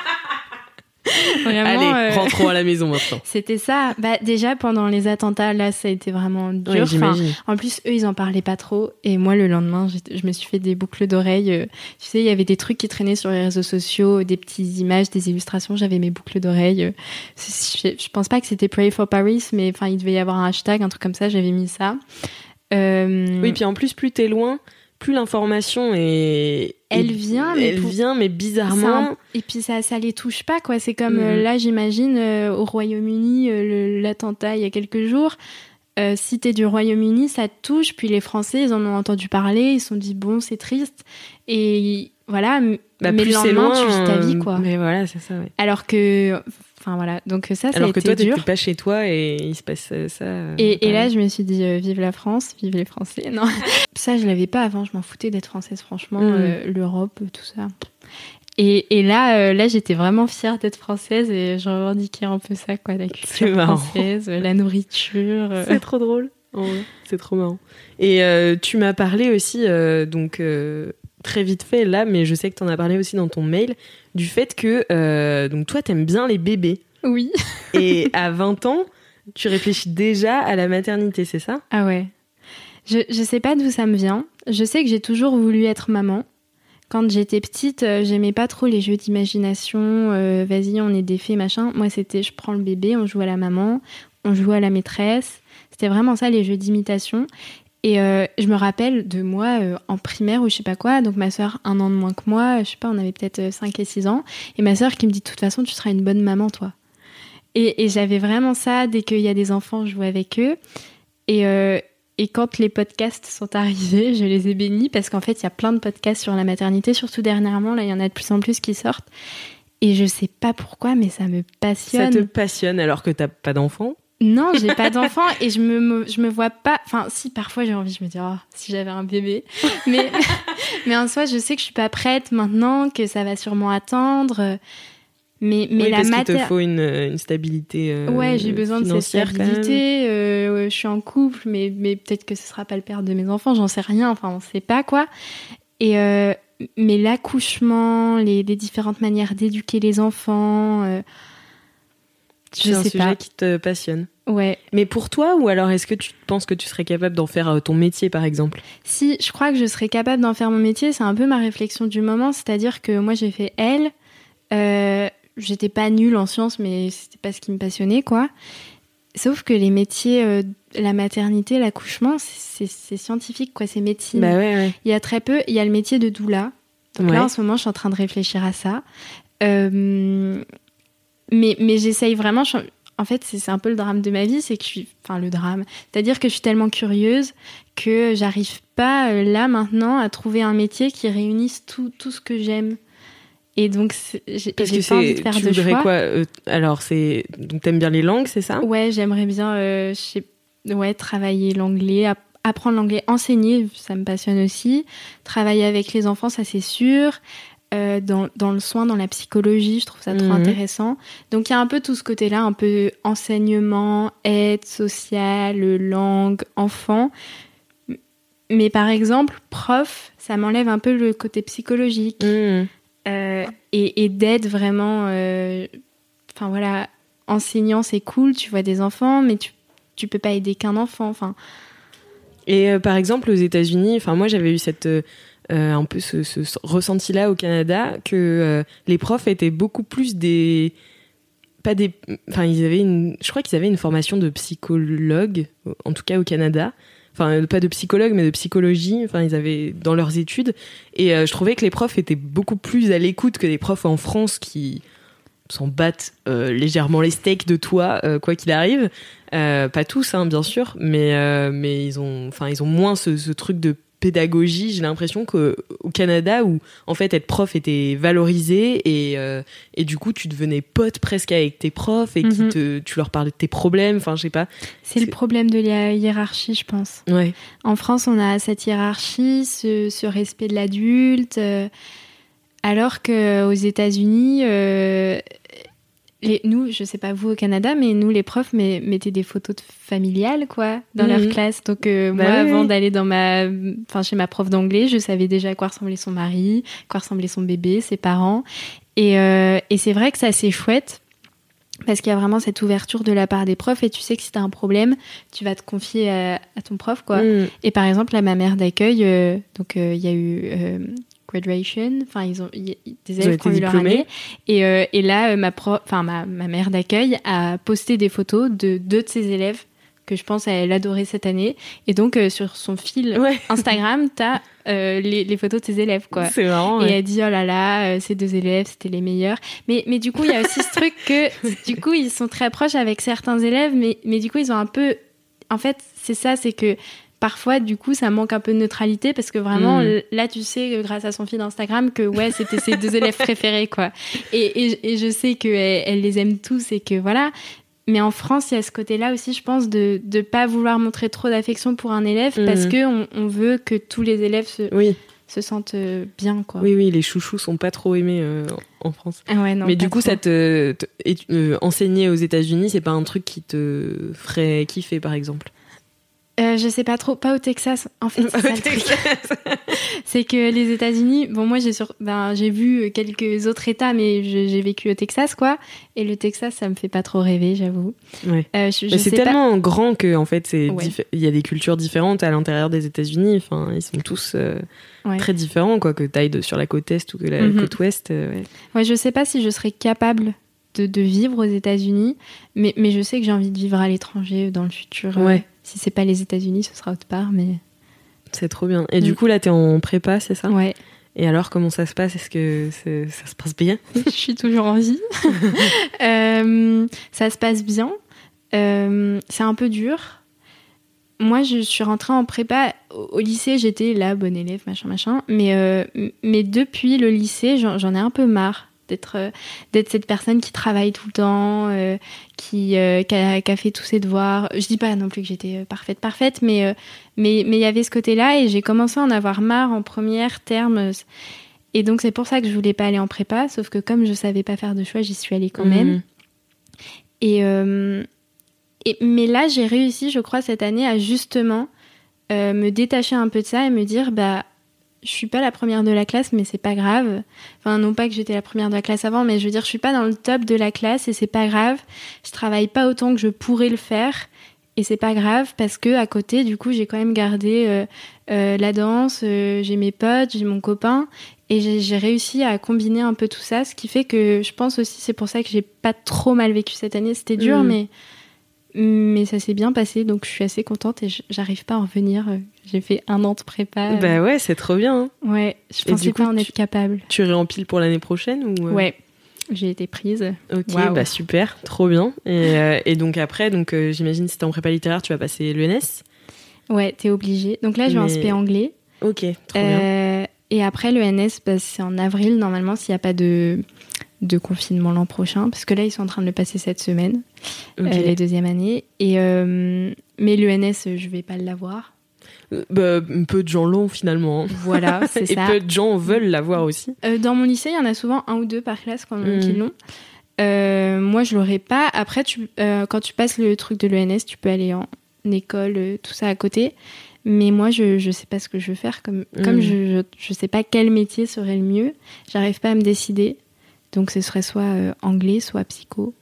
[LAUGHS] Vraiment. Allez, euh, rentrons à la maison [LAUGHS] maintenant. C'était ça. Bah, déjà, pendant les attentats, là, ça a été vraiment dur. Oui, Enfin, j'imagine. en plus, eux, ils en parlaient pas trop. Et moi, le lendemain, je me suis fait des boucles d'oreilles. euh, Tu sais, il y avait des trucs qui traînaient sur les réseaux sociaux, des petites images, des illustrations. J'avais mes boucles d'oreilles. euh, Je, je pense pas que c'était Pray for Paris, mais enfin, il devait y avoir un hashtag, un truc comme ça. J'avais mis ça. Euh, Oui, puis en plus, plus t'es loin, plus l'information est. Elle vient, mais Elle pour- vient, mais c'est bizarrement. un- Et puis ça, ça les touche pas, quoi. C'est comme Mhm. euh, là, j'imagine, euh, au Royaume-Uni, euh, l'attentat il y a quelques jours. Si t'es du Royaume-Uni, ça te touche. Puis les Français, ils en ont entendu parler. Ils se sont dit, bon, c'est triste. Et voilà, Bah, mais plus le c'est lendemain, loin. tu vis ta vie, euh, quoi. Mais voilà, c'est ça, ouais. Alors que. Enfin voilà, donc ça, ça Alors a que été toi, t'étais pas chez toi et il se passe euh, ça. euh, Et, et là, je me suis dit, euh, vive la France, vive les Français. [LAUGHS] Non, ça, je l'avais pas avant. Je m'en foutais d'être française, franchement. Euh, L'Europe, tout ça. Et, et là, euh, là, j'étais vraiment fière d'être française et je revendiquais un peu ça, quoi, la culture française, la nourriture. C'est trop drôle. C'est trop marrant. Et tu m'as parlé aussi, donc très vite fait là, mais je sais que tu en as parlé aussi dans ton mail, du fait que euh, donc toi, t'aimes bien les bébés. Oui. Et [LAUGHS] à 20 ans, tu réfléchis déjà à la maternité, c'est ça? Ah ouais. Je, je sais pas d'où ça me vient. Je sais que j'ai toujours voulu être maman. Quand j'étais petite, euh, j'aimais pas trop les jeux d'imagination. euh, Vas-y, on est des fées, machin. Moi, c'était je prends le bébé, on joue à la maman, on joue à la maîtresse. C'était vraiment ça, les jeux d'imitation. Et euh, je me rappelle de moi euh, en primaire ou je sais pas quoi. Donc ma soeur, un an de moins que moi, je sais pas, on avait peut-être 5 et 6 ans. Et ma soeur qui me dit de toute façon, tu seras une bonne maman, toi. Et, et j'avais vraiment ça dès qu'il y a des enfants, je joue avec eux. Et, euh, et quand les podcasts sont arrivés, je les ai bénis parce qu'en fait, il y a plein de podcasts sur la maternité, surtout dernièrement. Là, il y en a de plus en plus qui sortent. Et je sais pas pourquoi, mais ça me Ça passionne. te passionne alors que t'as pas d'enfant Non, j'ai pas d'enfant et je me, me- je me vois pas. Enfin, si parfois j'ai envie, je me dis oh, si j'avais un bébé. Mais [LAUGHS] mais en soi, je sais que je suis pas prête maintenant, que ça va sûrement attendre. Mais mais oui, la parce qu'il mater... te faut une, une stabilité euh, Ouais, j'ai besoin de cette stabilité. euh, je suis en couple, mais, mais peut-être que ce sera pas le père de mes enfants, j'en sais rien. Enfin, on sait pas quoi. Et euh, mais l'accouchement, les, les différentes manières d'éduquer les enfants, C'est un sais sujet pas. qui te passionne. Ouais. Mais pour toi, ou alors est-ce que tu penses que tu serais capable d'en faire euh, ton métier par exemple? Si, je crois que je serais capable d'en faire mon métier. C'est un peu ma réflexion du moment. C'est-à-dire que moi, j'ai fait L. Euh, J'étais pas nulle en sciences, mais c'était pas ce qui me passionnait, quoi. Sauf que les métiers, euh, la maternité, l'accouchement, c'est scientifique, quoi. C'est médecine. Bah ouais, ouais. Il y a très peu. Il y a le métier de doula. Donc là, en ce moment, je suis en train de réfléchir à ça. Euh, mais mais j'essaye vraiment. je- en fait, c'est un peu le drame de ma vie, c'est que je suis. Enfin, le drame. C'est-à-dire que je suis tellement curieuse que j'arrive pas, euh, là, maintenant, à trouver un métier qui réunisse tout, tout ce que j'aime. Et donc, j'ai pas envie de faire tu de voudrais choix. quoi euh, Alors c'est, donc t'aimes bien les langues, c'est ça? Ouais, j'aimerais bien euh, sais- ouais, travailler l'anglais, app- apprendre l'anglais, enseigner, ça me passionne aussi. Travailler avec les enfants, ça c'est sûr. Euh, dans, dans le soin, dans la psychologie. Je trouve ça trop Mhm. intéressant. Donc il y a un peu tout ce côté-là, un peu enseignement, aide sociale, langue, enfant. Mais par exemple, prof, ça m'enlève un peu le côté psychologique Mmh. euh, et, et d'aide vraiment. euh, Enfin voilà, enseignant, c'est cool, tu vois des enfants, mais tu, tu peux pas aider qu'un enfant. Enfin, Et par exemple, aux États-Unis, enfin moi j'avais eu cette un peu ce, ressenti-là au Canada que euh, les profs étaient beaucoup plus des pas des enfin ils avaient une je crois qu'ils avaient une formation de psychologue en tout cas au Canada. Enfin, euh, pas de psychologue, mais de psychologie. Enfin, ils avaient dans leurs études. Et euh, je trouvais que les profs étaient beaucoup plus à l'écoute que les profs en France qui s'en battent euh, légèrement les steaks de toi, euh, quoi qu'il arrive. Euh, pas tous, hein, bien sûr, mais euh, mais ils ont, enfin, ils ont moins ce truc de pédagogie. J'ai l'impression que au Canada, où en fait être prof était valorisé et euh, et du coup tu devenais pote presque avec tes profs et qui Mhm. te, tu leur parlais de tes problèmes. Enfin, je sais pas. c'est le problème de la hiérarchie, je pense. Ouais. En France, on a cette hiérarchie, ce, ce respect de l'adulte, euh, alors qu'aux États-Unis, euh, les, nous, je sais pas vous au Canada, mais nous, les profs, mais, mettaient des photos de familiales, quoi, dans Mhm. leur classe. Donc, euh, Bah moi, avant oui. d'aller dans ma, enfin, chez ma prof d'anglais, je savais déjà à quoi ressemblait son mari, à quoi ressemblait son bébé, ses parents. Et, euh, et c'est vrai que c'est assez chouette. Parce qu'il y a vraiment cette ouverture de la part des profs et tu sais que si t'as un problème, tu vas te confier à, à ton prof, quoi. Mm. Et par exemple, là, ma mère d'accueil, euh, donc euh, il y a eu euh, graduation, enfin ils ont il y a des élèves qui ont eu leur année, et, euh, et là euh, ma pro, enfin ma, ma mère d'accueil a posté des photos de deux de ses élèves que je pense elle adorait cette année, et donc euh, sur son fil Ouais. [LAUGHS] Instagram, t'as euh, les, les photos de ses élèves quoi. C'est marrant. Et ouais. elle dit oh là là, euh, ces deux élèves c'était les meilleurs. Mais mais du coup il y a aussi ce truc que [LAUGHS] du coup ils sont très proches avec certains élèves, mais mais du coup ils ont un peu, en fait c'est ça, c'est que parfois du coup ça manque un peu de neutralité parce que vraiment Mm. là tu sais euh, grâce à son fil Instagram que ouais c'était ses deux élèves préférés quoi. Et et, et je sais que elle, elle les aime tous et que voilà. Mais en France, il y a ce côté-là aussi, je pense, de ne pas vouloir montrer trop d'affection pour un élève parce Mhm. que on, veut que tous les élèves se, Oui, se sentent euh, bien, quoi. oui, oui, les chouchous sont pas trop aimés euh, en France. Ah ouais, non, Mais du coup, trop. ça te, te- et, euh, enseigner aux États-Unis, c'est pas un truc qui te ferait kiffer, par exemple? Euh, je sais pas trop, pas au Texas. En fait, [LAUGHS] [LAUGHS] c'est que les États-Unis, bon, moi j'ai sur, ben, j'ai vu quelques autres États, mais j'ai vécu au Texas, quoi. Et le Texas, ça me fait pas trop rêver, j'avoue. Ouais. Euh, c'est pas- tellement grand que en fait, c'est Ouais. il y a des cultures différentes à l'intérieur des États-Unis. Enfin, ils sont tous euh, Ouais. très différents, quoi. Que t'ailles de- sur la côte est ou que la Mhm. côte ouest. euh, ouais. Je sais pas si je serais capable de, de vivre aux États-Unis, mais, mais je sais que j'ai envie de vivre à l'étranger euh, dans le futur. euh, Ouais. Si c'est pas les États-Unis, ce sera autre part, mais C'est trop bien. Et du Mm. coup, là, t'es en prépa, c'est ça? Ouais. Et alors, comment ça se passe? Est-ce que ça se passe bien? [LAUGHS] Je suis toujours en vie. [LAUGHS] Euh, ça se passe bien. Euh, c'est un peu dur. Moi, je suis rentrée en prépa. Au lycée, j'étais la bonne élève, machin, machin. Mais, euh, mais depuis le lycée, j'en ai un peu marre d'être euh, d'être cette personne qui travaille tout le temps, euh, qui, euh, qui, a, qui a fait tous ses devoirs. Je dis pas non plus que j'étais parfaite, parfaite, mais euh, mais mais il y avait ce côté-là et j'ai commencé à en avoir marre en première terme. Et donc c'est pour ça que je voulais pas aller en prépa, sauf que comme je savais pas faire de choix, j'y suis allée quand même. Mhm. Et, euh, et mais là, j'ai réussi, je crois, cette année à justement me détacher un peu de ça et me dire, bah, je suis pas la première de la classe, mais c'est pas grave. Enfin, non pas que j'étais la première de la classe avant, mais je veux dire, je suis pas dans le top de la classe et c'est pas grave. Je travaille pas autant que je pourrais le faire. Et c'est pas grave parce que à côté, du coup, j'ai quand même gardé euh, euh, la danse, euh, j'ai mes potes, j'ai mon copain, et j'ai réussi à combiner un peu tout ça, ce qui fait que je pense aussi, c'est pour ça que j'ai pas trop mal vécu cette année. C'était dur, Mhm. mais mais ça s'est bien passé, donc je suis assez contente et j'arrive pas à en revenir. J'ai fait un an de prépa. Bah ouais, c'est trop bien. hein. Ouais, je Et pensais du coup, pas en tu- être capable. Tu réempiles pour l'année prochaine ou euh? Ouais, j'ai été prise. Ok, bah super, trop bien. Et, euh, et donc après, donc euh, j'imagine si t'es en prépa littéraire, tu vas passer l'ENS. Ouais, t'es obligée. Donc là, je vais en Mais- SP anglais. Ok, trop bien. Et après, le NS, bah, c'est en avril, normalement, s'il n'y a pas de, de confinement l'an prochain. Parce que là, ils sont en train de le passer cette semaine, Ok. euh, les deuxième année. Et, euh, mais le NS, je vais pas l'avoir. Euh, bah, peu de gens l'ont finalement. hein. Voilà, [LAUGHS] c'est Et peu de gens veulent l'avoir aussi. Euh, dans mon lycée, il y en a souvent un ou deux par classe quand même Mm. qui l'ont. Euh, moi, je l'aurais pas. Après, tu, quand tu passes le truc de l'ENS, tu peux aller en école, tout ça à côté. Mais moi, je je sais pas ce que je veux faire. Comme, comme Mm. je, je sais pas quel métier serait le mieux, j'arrive pas à me décider. Donc, ce serait soit euh, anglais, soit psycho.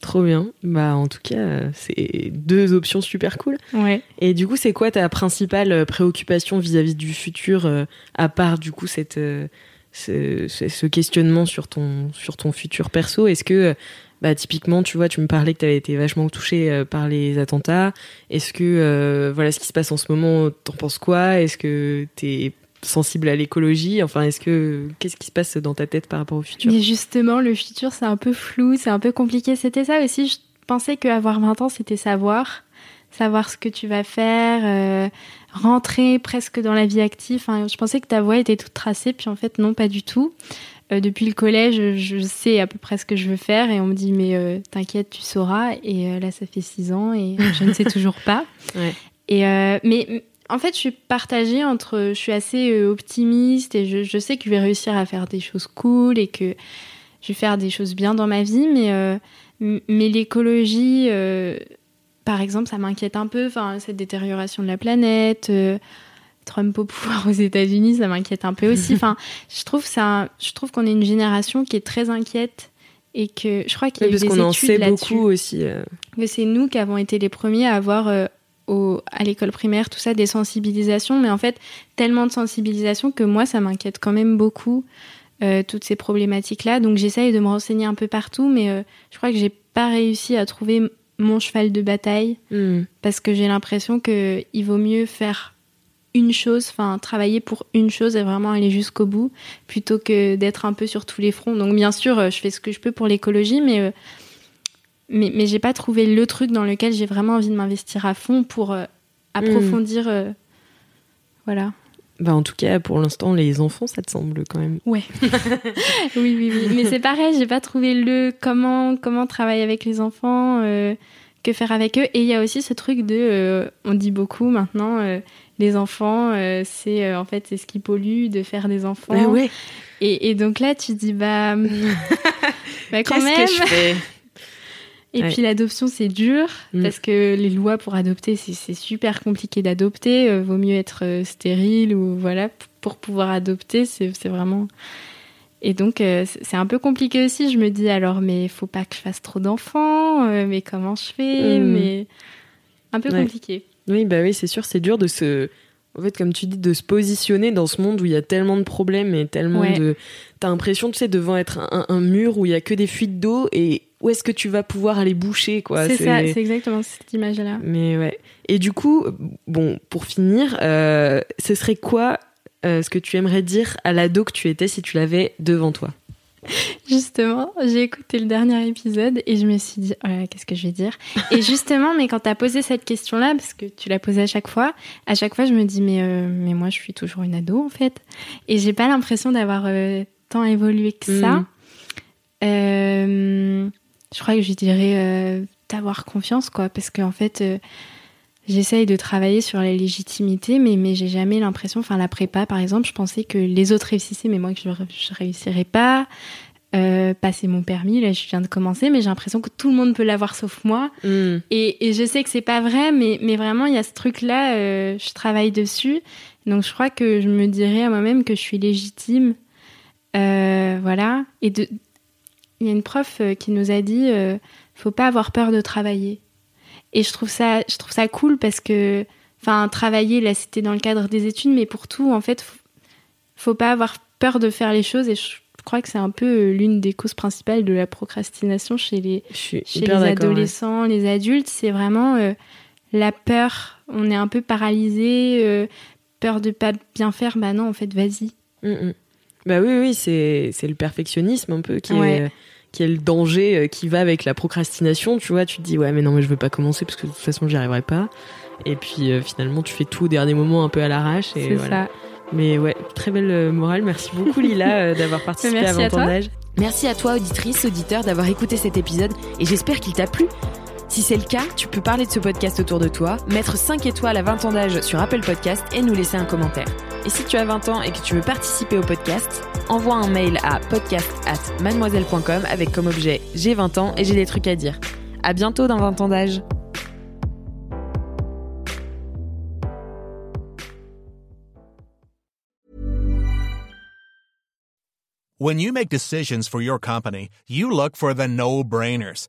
Trop bien. Bah en tout cas, euh, c'est deux options super cool. Ouais. Et du coup, c'est quoi ta principale euh, préoccupation vis-à-vis du futur, euh, à part du coup cette, euh, ce, questionnement sur ton, sur ton futur perso? Est-ce que, bah, typiquement, tu vois, tu me parlais que tu avais été vachement touché par les attentats. Est-ce que, euh, voilà, ce qui se passe en ce moment, t'en penses quoi? Est-ce que t'es sensible à l'écologie Enfin, est-ce que, qu'est-ce qui se passe dans ta tête par rapport au futur? Mais justement, le futur, c'est un peu flou, c'est un peu compliqué. C'était ça aussi. Je pensais qu'avoir 20 ans, c'était savoir. Savoir ce que tu vas faire, euh, rentrer presque dans la vie active. Enfin, je pensais que ta voie était toute tracée, puis en fait, non, pas du tout. Euh, depuis le collège, je sais à peu près ce que je veux faire, et on me dit, mais euh, t'inquiète, tu sauras. Et là, ça fait 6 ans, et je ne sais toujours pas. [LAUGHS] Ouais. Et euh, mais en fait, je suis partagée entre. Je suis assez euh, optimiste et je, je sais que je vais réussir à faire des choses cool et que je vais faire des choses bien dans ma vie, mais, euh, mais l'écologie, euh, par exemple, ça m'inquiète un peu. Enfin, cette détérioration de la planète. euh, Trump au pouvoir aux États-Unis, ça m'inquiète un peu aussi. [LAUGHS] Enfin, je trouve ça, je trouve qu'on est une génération qui est très inquiète et que je crois qu'il y a Oui, eu Parce des qu'on en études sait là-dessus beaucoup aussi. que c'est nous qui avons été les premiers à avoir au- à l'école primaire tout ça des sensibilisations, mais en fait tellement de sensibilisation que moi ça m'inquiète quand même beaucoup euh, toutes ces problématiques là. Donc j'essaye de me renseigner un peu partout, mais euh, je crois que j'ai pas réussi à trouver mon cheval de bataille Hmm. parce que j'ai l'impression que il vaut mieux faire une chose, enfin travailler pour une chose et vraiment aller jusqu'au bout, plutôt que d'être un peu sur tous les fronts. Donc bien sûr, euh, je fais ce que je peux pour l'écologie, mais euh, mais, mais j'ai pas trouvé le truc dans lequel j'ai vraiment envie de m'investir à fond pour euh, approfondir. euh, voilà. Bah, en tout cas, pour l'instant, les enfants, ça te semble quand même. Ouais. [LAUGHS] oui, oui, oui. Mais c'est pareil, j'ai pas trouvé le comment comment travailler avec les enfants, euh, que faire avec eux. Et il y a aussi ce truc de, euh, on dit beaucoup maintenant, euh, les enfants, euh, c'est euh, en fait c'est ce qui pollue de faire des enfants. Ouais, ouais. Et, et donc là, tu dis bah, [LAUGHS] bah quand Qu'est-ce même. que je fais? Et Ouais. puis l'adoption, c'est dur Mm. parce que les lois pour adopter, c'est super compliqué d'adopter. Euh, vaut mieux être euh, stérile ou voilà pour pouvoir adopter. C'est vraiment. Et donc euh, c'est un peu compliqué aussi. Je me dis alors, mais faut pas que je fasse trop d'enfants. euh, mais comment je fais? Mm. Mais un peu Ouais. compliqué. Oui, bah oui, c'est sûr, c'est dur de se. En fait, comme tu dis, de se positionner dans ce monde où il y a tellement de problèmes et tellement Ouais. de. T'as l'impression, tu sais, devant être un, un mur où il y a que des fuites d'eau et où est-ce que tu vas pouvoir aller boucher, quoi. c'est ça, c'est exactement cette image-là. Mais ouais. Et du coup, bon, pour finir, euh, ce serait quoi euh, ce que tu aimerais dire à l'ado que tu étais si tu l'avais devant toi? Justement, j'ai écouté le dernier épisode et je me suis dit, oh qu'est-ce que je vais dire? Et justement, mais quand tu as posé cette question-là, parce que tu l'as posée à chaque fois, à chaque fois, je me dis, mais, euh, mais moi, je suis toujours une ado, en fait. Et j'ai pas l'impression d'avoir euh, tant évolué que ça. Euh, je crois que je dirais euh, d'avoir confiance, quoi, parce qu'en fait, euh, j'essaye de travailler sur la légitimité, mais, mais j'ai jamais l'impression, enfin, la prépa, par exemple, je pensais que les autres réussissaient, mais moi, que je, je réussirais pas. Euh, passer mon permis, là, je viens de commencer, mais j'ai l'impression que tout le monde peut l'avoir sauf moi. Hmm. Et, et je sais que c'est pas vrai, mais, mais vraiment, il y a ce truc-là, euh, je travaille dessus. Donc, je crois que je me dirais à moi-même que je suis légitime. Euh, voilà. Et de... il y a une prof euh, qui nous a dit euh, faut pas avoir peur de travailler. Et je trouve ça, je trouve ça cool parce que, enfin, travailler, là, c'était dans le cadre des études, mais pour tout, en fait, faut, faut pas avoir peur de faire les choses. Et je crois que c'est un peu euh, l'une des causes principales de la procrastination chez les, chez les ouais. adolescents, les adultes, c'est vraiment euh, la peur. On est un peu paralysé, euh, peur de pas bien faire. Bah non, en fait, vas-y. Mm, mm. Bah oui, oui, c'est c'est le perfectionnisme un peu qui est qui est le danger euh, qui va avec la procrastination. Tu vois, tu te dis ouais, mais non, mais je veux pas commencer parce que de toute façon, j'y arriverai pas. Et puis euh, finalement, tu fais tout au dernier moment un peu à l'arrache. et C'est voilà. ça. Mais ouais, très belle euh, morale. Merci beaucoup Lila [LAUGHS] d'avoir participé Merci à à 20 ans toi. d'âge. Merci à toi, auditrice, auditeur, d'avoir écouté cet épisode et j'espère qu'il t'a plu. Si c'est le cas, tu peux parler de ce podcast autour de toi, mettre 5 étoiles à 20 ans d'âge sur Apple Podcast et nous laisser un commentaire. Et si tu as 20 ans et que tu veux participer au podcast, envoie un mail à podcast at mademoiselle.com avec comme objet j'ai 20 ans et j'ai des trucs à dire. À bientôt dans 20 ans d'âge. When you make decisions for your company, you look for the no-brainers.